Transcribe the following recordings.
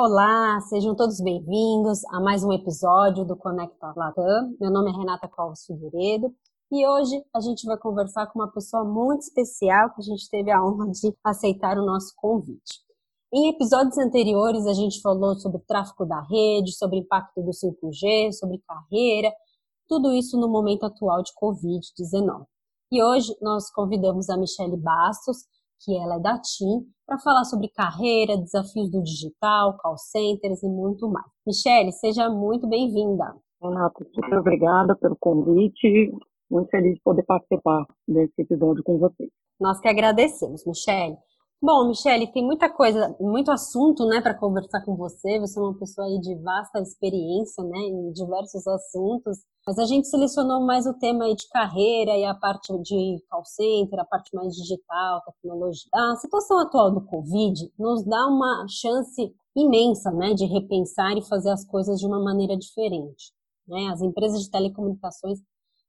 Olá, sejam todos bem-vindos a mais um episódio do Conecta Latam. Meu nome é Renata Covas Figueiredo e hoje a gente vai conversar com uma pessoa muito especial que a gente teve a honra de aceitar o nosso convite. Em episódios anteriores a gente falou sobre o tráfego da rede, sobre impacto do 5G, sobre carreira, tudo isso no momento atual de Covid-19. E hoje nós convidamos a Michele Bastos, que ela é da TIM, para falar sobre carreira, desafios do digital, call centers e muito mais. Michele, seja muito bem-vinda. Renata, super obrigada pelo convite. Muito feliz de poder participar desse episódio com vocês. Nós que agradecemos, Michele. Bom, Michele, tem muita coisa, muito assunto, né, para conversar com você. Você é uma pessoa aí de vasta experiência, né, em diversos assuntos. Mas a gente selecionou mais o tema aí de carreira e a parte de call center, a parte mais digital, tecnologia. A situação atual do Covid nos dá uma chance imensa, né, de repensar e fazer as coisas de uma maneira diferente. Né? As empresas de telecomunicações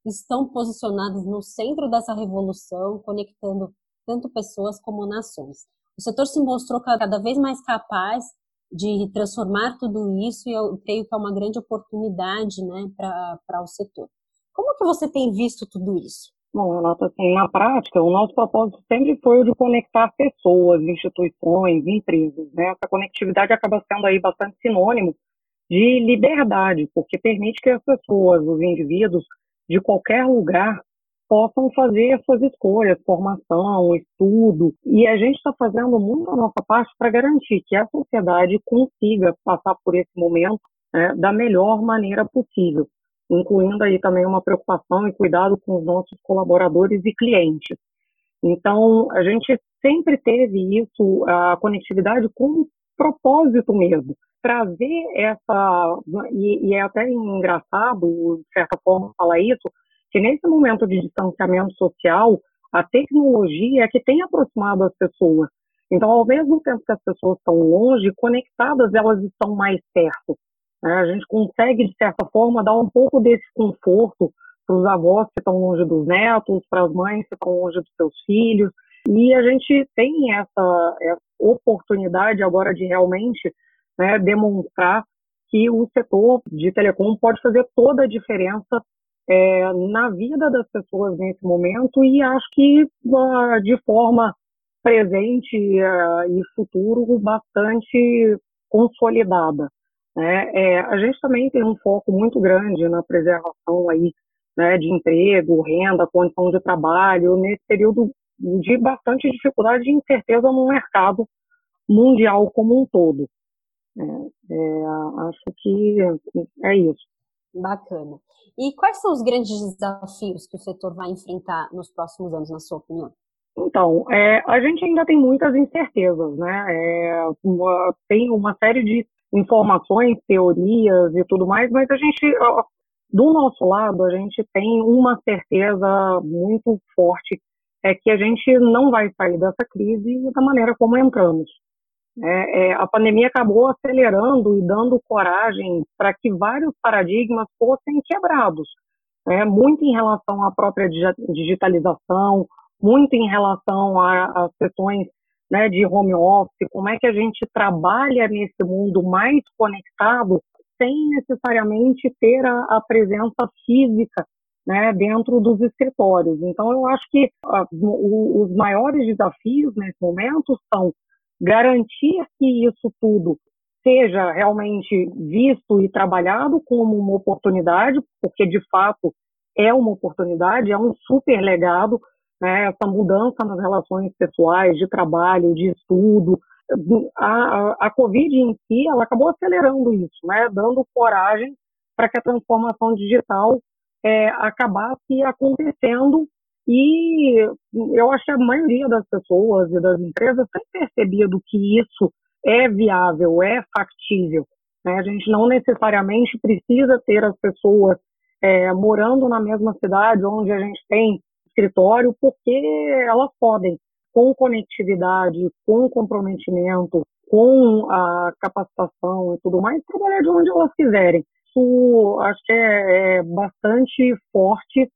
estão posicionadas no centro dessa revolução, conectando tanto pessoas como nações. O setor se mostrou cada vez mais capaz de transformar tudo isso e eu creio que é uma grande oportunidade né, para o setor. Como que você tem visto tudo isso? Bom, Renata, assim, na prática, o nosso propósito sempre foi o de conectar pessoas, instituições, empresas. Né? Essa conectividade acaba sendo aí bastante sinônimo de liberdade, porque permite que as pessoas, os indivíduos, de qualquer lugar, possam fazer suas escolhas, formação, estudo. E a gente está fazendo muito a nossa parte para garantir que a sociedade consiga passar por esse momento né, da melhor maneira possível, incluindo aí também uma preocupação e cuidado com os nossos colaboradores e clientes. Então, a gente sempre teve isso, a conectividade como propósito mesmo, trazer essa, e, e é até engraçado, de certa forma, falar isso, que nesse momento de distanciamento social, a tecnologia é que tem aproximado as pessoas. Então, ao mesmo tempo que as pessoas estão longe, conectadas, elas estão mais perto. Né? A gente consegue, de certa forma, dar um pouco desse conforto para os avós que estão longe dos netos, para as mães que estão longe dos seus filhos. E a gente tem essa, essa oportunidade agora de realmente né, demonstrar que o setor de telecom pode fazer toda a diferença é, na vida das pessoas nesse momento e acho que de forma presente uh, e futuro bastante consolidada. Né? É, a gente também tem um foco muito grande na preservação aí, né, de emprego, renda, condição de trabalho, nesse período de bastante dificuldade e incerteza no mercado mundial como um todo. É, é, acho que é isso. Bacana. E quais são os grandes desafios que o setor vai enfrentar nos próximos anos, na sua opinião? Então, é, a gente ainda tem muitas incertezas, né? É, uma, tem uma série de informações, teorias e tudo mais, mas a gente, do nosso lado, a gente tem uma certeza muito forte, é que a gente não vai sair dessa crise da maneira como entramos. É, é, a pandemia acabou acelerando e dando coragem para que vários paradigmas fossem quebrados, né? muito em relação à própria digitalização, muito em relação às sessões né, de home office, como é que a gente trabalha nesse mundo mais conectado sem necessariamente ter a, a presença física né, dentro dos escritórios. Então, eu acho que uh, o, os maiores desafios nesse momento são garantir que isso tudo seja realmente visto e trabalhado como uma oportunidade, porque de fato é uma oportunidade, é um super legado, né, essa mudança nas relações pessoais, de trabalho, de estudo. A, a, a Covid em si, ela acabou acelerando isso, né, dando coragem para que a transformação digital é, acabasse acontecendo e eu acho que a maioria das pessoas e das empresas tem percebido que isso é viável, é factível. Né? A gente não necessariamente precisa ter as pessoas é, morando na mesma cidade onde a gente tem escritório, porque elas podem, com conectividade, com comprometimento, com a capacitação e tudo mais, trabalhar de onde elas quiserem. Isso acho que é, é bastante forte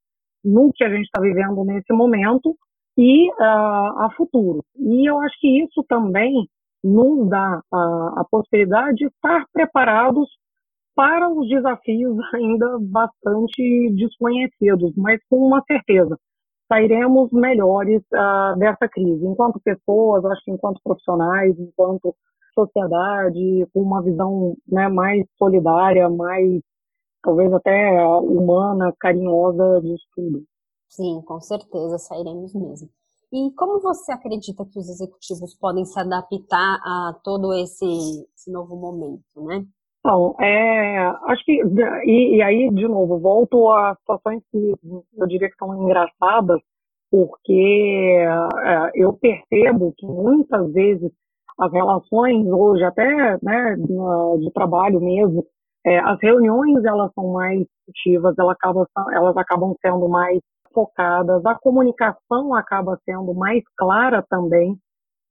no que a gente está vivendo nesse momento e uh, a futuro. E eu acho que isso também nos dá a, a possibilidade de estar preparados para os desafios ainda bastante desconhecidos, mas com uma certeza, sairemos melhores uh, dessa crise, enquanto pessoas, acho que enquanto profissionais, enquanto sociedade, com uma visão né, mais solidária, mais talvez até humana, carinhosa disso tudo. Sim, com certeza sairemos mesmo. E como você acredita que os executivos podem se adaptar a todo esse, esse novo momento, né? Então, é, acho que, e, e, aí, de novo, volto a situações que eu diria que são engraçadas, porque é, eu percebo que muitas vezes as relações hoje, até né, de trabalho mesmo, é, as reuniões elas são mais ativas, elas acabam, elas acabam sendo mais focadas, a comunicação acaba sendo mais clara também,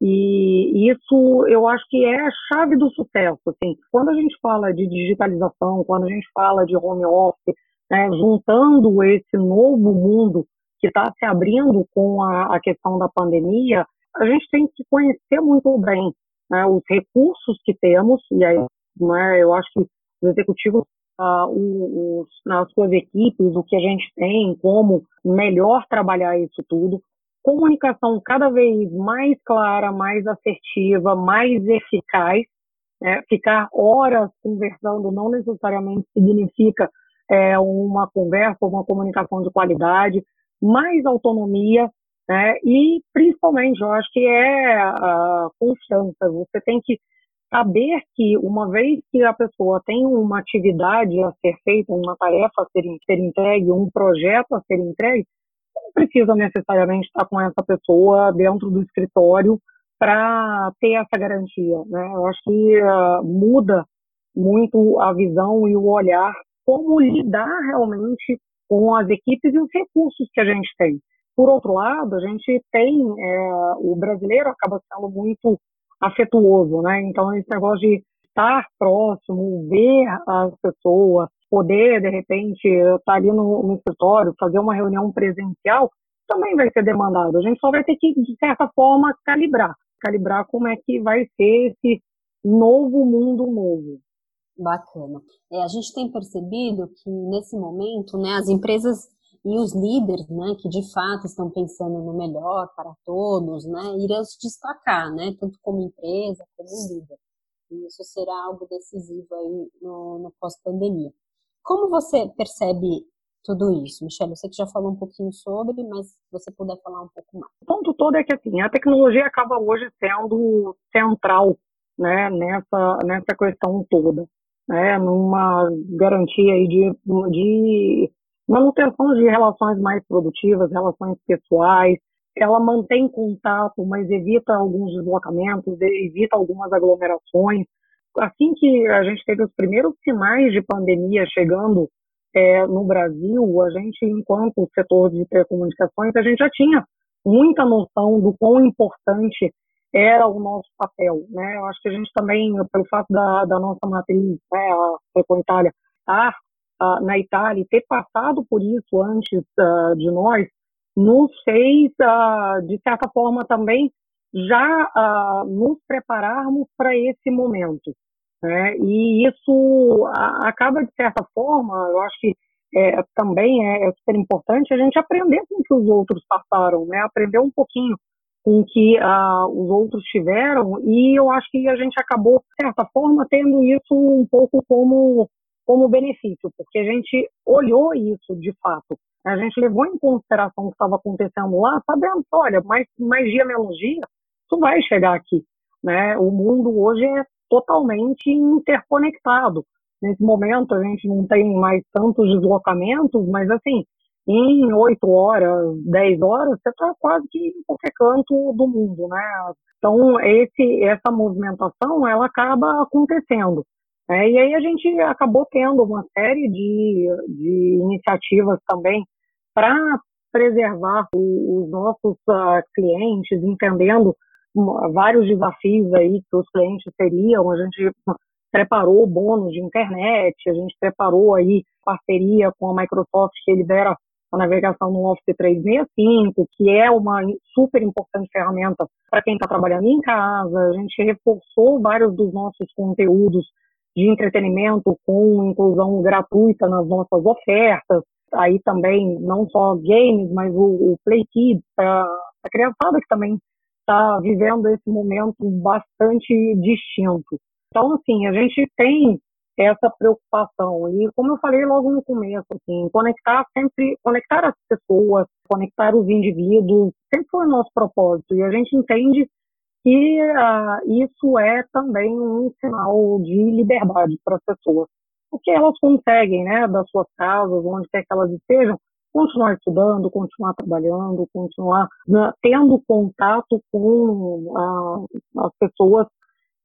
e isso eu acho que é a chave do sucesso. Assim. Quando a gente fala de digitalização, quando a gente fala de home office, né, juntando esse novo mundo que está se abrindo com a, a, questão da pandemia, a gente tem que conhecer muito bem né, os recursos que temos, e aí né, eu acho que os executivos uh, os, nas suas equipes, o que a gente tem, como melhor trabalhar isso tudo. Comunicação cada vez mais clara, mais assertiva, mais eficaz. Né? Ficar horas conversando não necessariamente significa é, uma conversa, uma comunicação de qualidade, mais autonomia, né? e principalmente, eu acho que é a confiança. Você tem que saber que uma vez que a pessoa tem uma atividade a ser feita, uma tarefa a ser, ser entregue, um projeto a ser entregue, não precisa necessariamente estar com essa pessoa dentro do escritório para ter essa garantia. Né? Eu acho que uh, muda muito a visão e o olhar como lidar realmente com as equipes e os recursos que a gente tem. Por outro lado, a gente tem, é, o brasileiro acaba sendo muito afetuoso, né? Então, esse negócio de estar próximo, ver as pessoas, poder, de repente, estar ali no, no escritório, fazer uma reunião presencial, também vai ser demandado. A gente só vai ter que, de certa forma, calibrar. Calibrar como é que vai ser esse novo mundo novo. Bacana. É, a gente tem percebido que, nesse momento, né, as empresas e os líderes, né, que de fato estão pensando no melhor para todos, né, irão se destacar, né, tanto como empresa como líder. E isso será algo decisivo aí no, no pós-pandemia. Como você percebe tudo isso, Michelle? Eu sei que já falou um pouquinho sobre, mas se você puder falar um pouco mais. O ponto todo é que assim, a tecnologia acaba hoje sendo central, né, nessa nessa questão toda, né, numa garantia aí de, de manutenção de relações mais produtivas, relações pessoais, ela mantém contato, mas evita alguns deslocamentos, evita algumas aglomerações. Assim que a gente teve os primeiros sinais de pandemia chegando é, no Brasil, a gente, enquanto setor de telecomunicações, a gente já tinha muita noção do quão importante era o nosso papel, né? Eu acho que a gente também, pelo fato da, da nossa matriz, né, a Itália, estar na Itália e ter passado por isso antes uh, de nós, nos fez, uh, de certa forma, também já nos prepararmos para esse momento. Né? E isso acaba, de certa forma, eu acho que é, também é, é, super importante a gente aprender com o que os outros passaram, né? aprender um pouquinho com o que uh, os outros tiveram, e eu acho que a gente acabou, de certa forma, tendo isso um pouco como como benefício, porque a gente olhou isso de fato. A gente levou em consideração o que estava acontecendo lá, sabendo, olha, mais, mais dia menos dia, isso vai chegar aqui. Né? O mundo hoje é totalmente interconectado. Nesse momento a gente não tem mais tantos deslocamentos, mas assim, em oito horas, dez horas, você está quase que em qualquer canto do mundo, né? Então esse, essa movimentação ela acaba acontecendo. É, e aí a gente acabou tendo uma série de, de iniciativas também para preservar os nossos uh, clientes, entendendo vários desafios aí que os clientes teriam. A gente preparou bônus de internet, a gente preparou aí parceria com a Microsoft que libera a navegação no Office 365, que é uma super importante ferramenta para quem está trabalhando em casa. A gente reforçou vários dos nossos conteúdos de entretenimento com inclusão gratuita nas nossas ofertas. Aí também, não só games, mas o, o Play Kids, para a criançada que também está vivendo esse momento bastante distinto. Então, assim, a gente tem essa preocupação. E como eu falei logo no começo, assim, conectar sempre, conectar as pessoas, conectar os indivíduos, sempre foi o nosso propósito. E a gente entende que uh, isso é também um sinal de liberdade para as pessoas. Porque elas conseguem, né, das suas casas, onde quer que elas estejam, continuar estudando, continuar trabalhando, continuar né, tendo contato com uh, as pessoas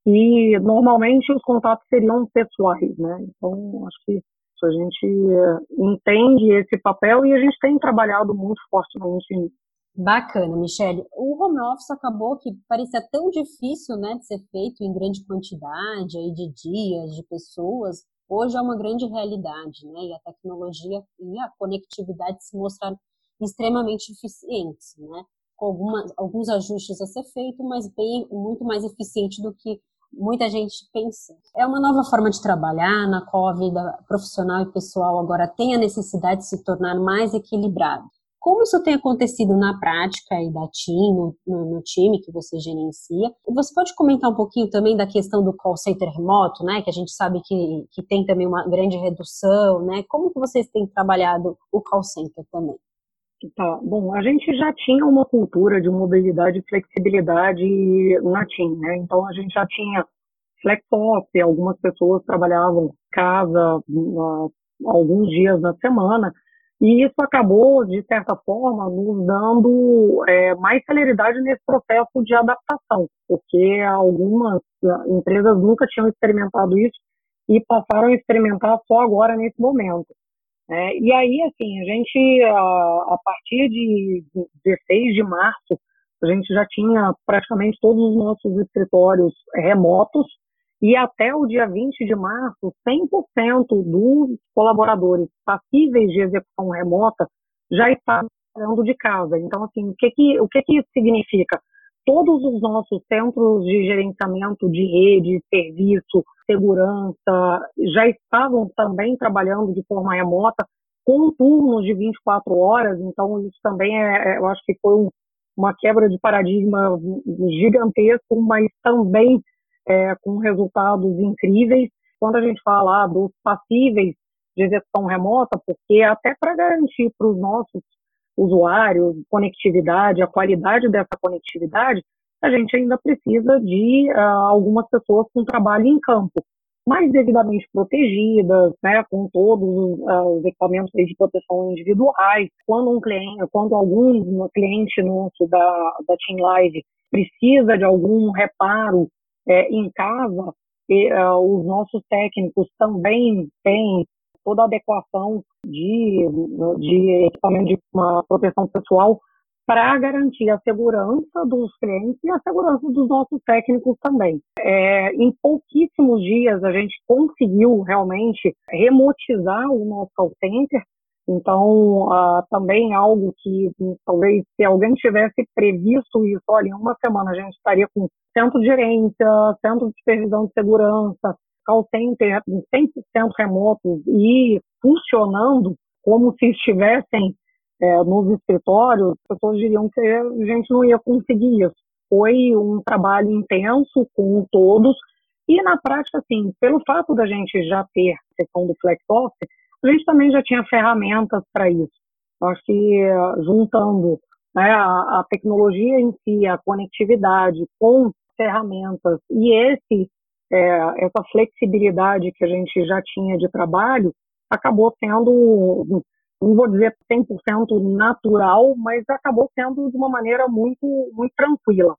e normalmente os contatos seriam pessoais, né? Então, acho que a gente eh, entende esse papel e a gente tem trabalhado muito fortemente nisso. Bacana, Michele. O home office acabou que parecia tão difícil, né, de ser feito em grande quantidade, aí de dias, de pessoas. Hoje é uma grande realidade, né? E a tecnologia e a conectividade se mostraram extremamente eficientes, né? Com algumas, alguns ajustes a ser feito, mas bem muito mais eficiente do que muita gente pensa. É uma nova forma de trabalhar, na qual a vida profissional e pessoal agora tem a necessidade de se tornar mais equilibrado. Como isso tem acontecido na prática e da TIM, no, no, no, time que você gerencia? Você pode comentar um pouquinho também da questão do call center remoto, né? Que a gente sabe que, que tem também uma grande redução, né? Como que vocês têm trabalhado o call center também? Tá, bom, a gente já tinha uma cultura de mobilidade e flexibilidade na TIM, né? Então a gente já tinha flex office, algumas pessoas trabalhavam casa alguns dias na semana, e isso acabou, de certa forma, nos dando é, mais celeridade nesse processo de adaptação, porque algumas uh, empresas nunca tinham experimentado isso e passaram a experimentar só agora nesse momento. É, e aí, assim, a gente, a, a partir de 16 de março, a gente já tinha praticamente todos os nossos escritórios remotos e até o dia 20 de março, 100% dos colaboradores passíveis de execução remota já estavam trabalhando de casa. Então, assim, o que, que, o que, que isso significa? Todos os nossos centros de gerenciamento de rede, serviço, segurança, já estavam também trabalhando de forma remota, com turnos de 24 horas, então isso também é, é eu acho que foi um, uma quebra de paradigma gigantesco, mas também é, com resultados incríveis. Quando a gente fala dos passíveis de execução remota, porque até para garantir para os nossos usuários conectividade, a qualidade dessa conectividade, a gente ainda precisa de uh, algumas pessoas com trabalho em campo, mais devidamente protegidas, né, com todos uh, os equipamentos de proteção individuais. Quando um cliente, quando algum cliente nosso da, da Team Live precisa de algum reparo é, em casa, e, uh, os nossos técnicos também têm toda a adequação de, de equipamento de proteção pessoal para garantir a segurança dos clientes e a segurança dos nossos técnicos também. É, em pouquíssimos dias a gente conseguiu realmente remotizar o nosso call center. Então, uh, também algo que talvez se alguém tivesse previsto isso, olha, em uma semana a gente estaria com centro de gerência, centro de supervisão de segurança, call center 100% remotos e funcionando como se estivessem é, nos escritórios, as pessoas diriam que a gente não ia conseguir isso. Foi um trabalho intenso com todos, e na prática, assim, pelo fato da gente já ter a questão do flex office, a gente também já tinha ferramentas para isso. Acho que juntando né, a, a, tecnologia em si, a conectividade com ferramentas e esse é, essa flexibilidade que a gente já tinha de trabalho acabou sendo não vou dizer 100% natural, mas acabou sendo de uma maneira muito, muito tranquila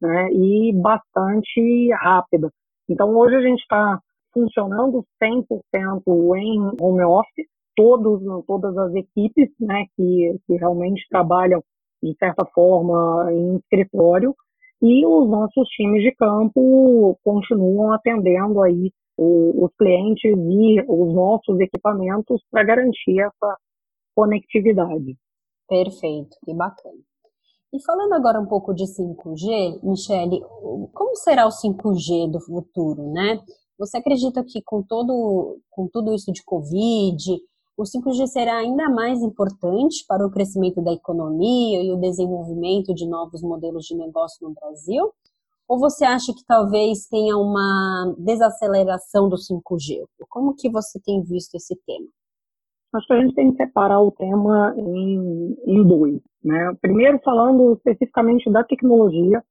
né, e bastante rápida. Então, hoje a gente está funcionando 100% em home office, todos, todas as equipes né, que, que realmente trabalham, de certa forma, em escritório, e os nossos times de campo continuam atendendo aí os clientes e os nossos equipamentos para garantir essa conectividade. Perfeito, que bacana. E falando agora um pouco de 5G, Michele, como será o 5G do futuro, né? Você acredita que com todo com tudo isso de Covid, o 5G será ainda mais importante para o crescimento da economia e o desenvolvimento de novos modelos de negócio no Brasil? Ou você acha que talvez tenha uma desaceleração do 5G? Como que você tem visto esse tema? Acho que a gente tem que separar o tema em, em dois. Né? Primeiro, falando especificamente da tecnologia,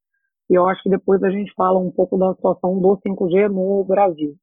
e eu acho que depois a gente fala um pouco da situação do 5G no Brasil.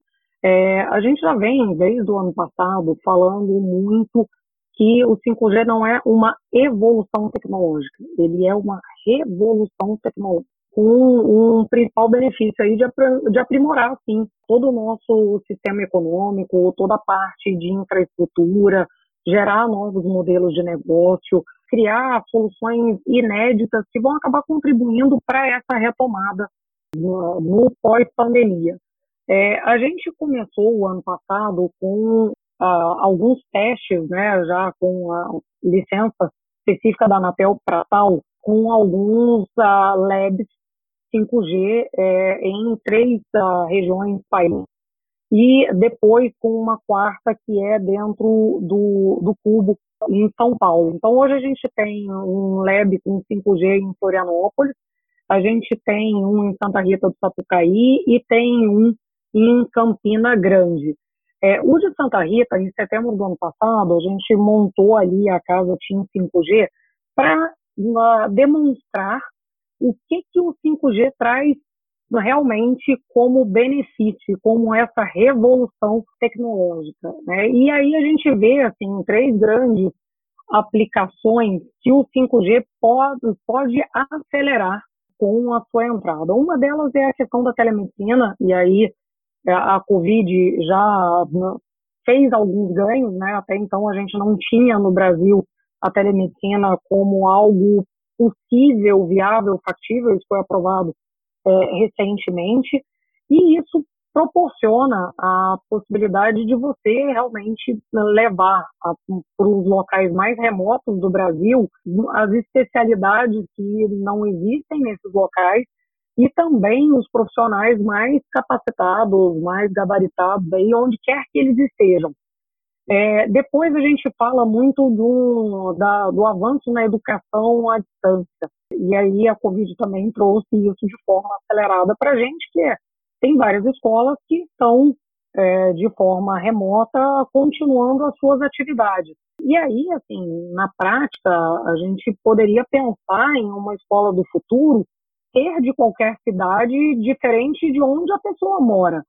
É, a gente já vem, desde o ano passado, falando muito que o 5G não é uma evolução tecnológica, ele é uma revolução tecnológica com um principal benefício aí de, aprimorar, assim, todo o nosso sistema econômico, toda a parte de infraestrutura, gerar novos modelos de negócio, criar soluções inéditas que vão acabar contribuindo para essa retomada no pós-pandemia. É, a gente começou o ano passado com ah, alguns testes, né, já com a licença específica da Anatel para tal, com alguns ah, labs 5G é, em três uh, regiões país. E depois com uma quarta que é dentro do, do Cubo, em São Paulo. Então, hoje a gente tem um lab com 5G em Florianópolis, a gente tem um em Santa Rita do Sapucaí e tem um em Campina Grande. É, o de Santa Rita, em setembro do ano passado, a gente montou ali a casa TIM 5G para uh, demonstrar o que, que o 5G traz realmente como benefício, como essa revolução tecnológica. Né? E aí a gente vê assim três grandes aplicações que o 5G pode, pode acelerar com a sua entrada. Uma delas é a questão da telemedicina, e aí a Covid já fez alguns ganhos, né? Até então a gente não tinha no Brasil a telemedicina como algo possível, viável, factível, isso foi aprovado é, recentemente, e isso proporciona a possibilidade de você realmente levar para os locais mais remotos do Brasil as especialidades que não existem nesses locais e também os profissionais mais capacitados, mais gabaritados aí onde quer que eles estejam. É, depois a gente fala muito do, da, do avanço na educação à distância. E aí a Covid também trouxe isso de forma acelerada para a gente, que é, tem várias escolas que estão é, de forma remota continuando as suas atividades. E aí, assim, na prática, a gente poderia pensar em uma escola do futuro ter de qualquer cidade diferente de onde a pessoa mora.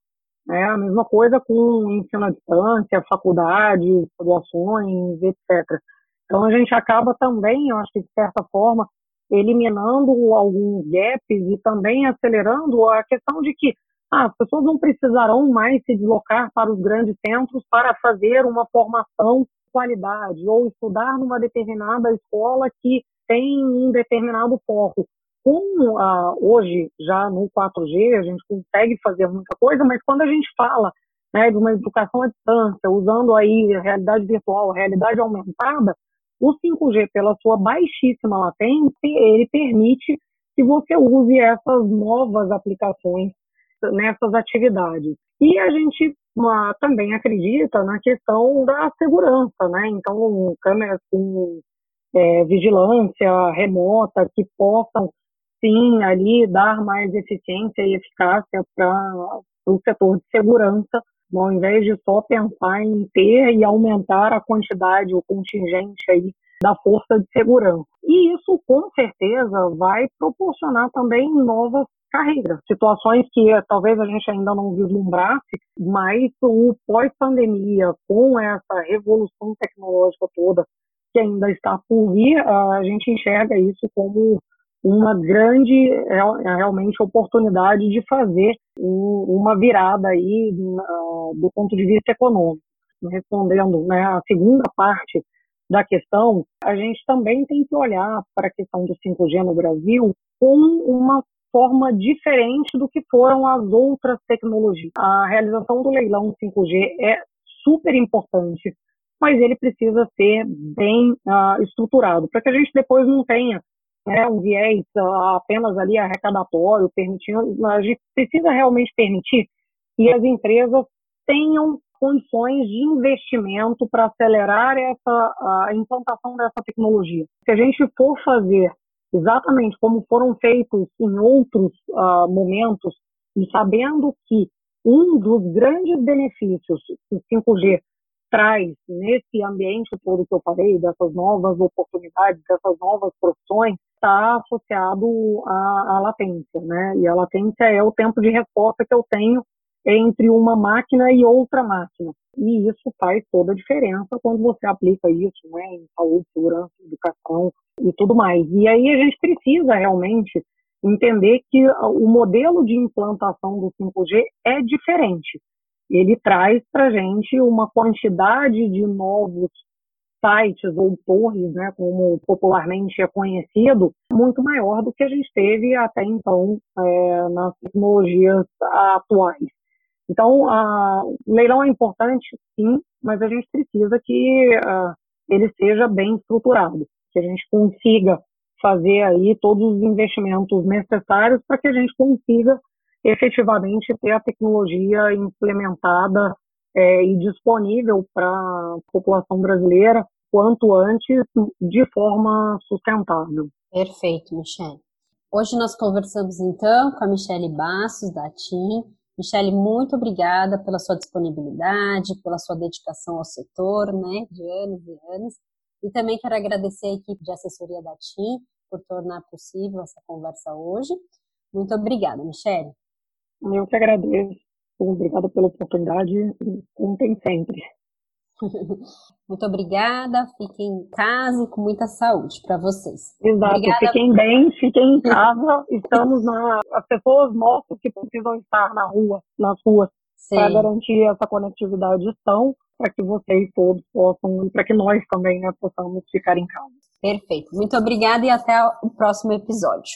É a mesma coisa com ensino à distância, faculdades, graduações, etc. Então a gente acaba também, eu acho que de certa forma, eliminando alguns gaps e também acelerando a questão de que ah, as pessoas não precisarão mais se deslocar para os grandes centros para fazer uma formação de qualidade ou estudar numa determinada escola que tem um determinado foco com ah, hoje já no 4G a gente consegue fazer muita coisa, mas quando a gente fala né, de uma educação à distância, usando aí realidade virtual, realidade aumentada, o 5G, pela sua baixíssima latência, ele permite que você use essas novas aplicações nessas atividades. E a gente ah, também acredita na questão da segurança, né? Então, câmeras com é, vigilância remota que possam sim ali dar mais eficiência e eficácia para o setor de segurança, ao invés de só pensar em ter e aumentar a quantidade, o contingente aí da força de segurança. E isso, com certeza, vai proporcionar também novas carreiras, situações que talvez a gente ainda não vislumbrasse, mas o pós-pandemia, com essa revolução tecnológica toda que ainda está por vir, a gente enxerga isso como uma grande realmente oportunidade de fazer uma virada aí do ponto de vista econômico. Respondendo né, a segunda parte da questão, a gente também tem que olhar para a questão do 5G no Brasil com uma forma diferente do que foram as outras tecnologias. A realização do leilão 5G é super importante mas ele precisa ser bem uh, estruturado, para que a gente depois não tenha né, um viés apenas ali arrecadatório, permitindo, a gente precisa realmente permitir que as empresas tenham condições de investimento para acelerar essa a implantação dessa tecnologia. Se a gente for fazer exatamente como foram feitos em outros uh, momentos, e sabendo que um dos grandes benefícios que o 5G traz nesse ambiente todo que eu falei, dessas novas oportunidades, dessas novas profissões, está associado à, à latência, né? E a latência é o tempo de resposta que eu tenho entre uma máquina e outra máquina. E isso faz toda a diferença quando você aplica isso né, em saúde, segurança, educação e tudo mais. E aí a gente precisa realmente entender que o modelo de implantação do 5G é diferente. Ele traz para a gente uma quantidade de novos sites ou torres, né, como popularmente é conhecido, muito maior do que a gente teve até então é, nas tecnologias atuais. Então, uh, o leilão é importante, sim, mas a gente precisa que uh, ele seja bem estruturado, que a gente consiga fazer aí todos os investimentos necessários para que a gente consiga efetivamente ter a tecnologia implementada é, e disponível para a população brasileira quanto antes de forma sustentável. Perfeito, Michele. Hoje nós conversamos então com a Michele Bassos, da TIM, Michele, muito obrigada pela sua disponibilidade, pela sua dedicação ao setor, né, de anos e anos. E também quero agradecer a equipe de assessoria da TIM por tornar possível essa conversa hoje. Muito obrigada, Michele. Eu que agradeço. Obrigada pela oportunidade. Contem sempre. Muito obrigada. Fiquem em casa e com muita saúde para vocês. Exato. Obrigada. Fiquem bem, fiquem em casa. Estamos na. As pessoas mostram que precisam estar na rua, nas ruas, para garantir essa conectividade estão, para que vocês todos possam, e para que nós também né, possamos ficar em casa. Perfeito. Muito obrigada e até o próximo episódio.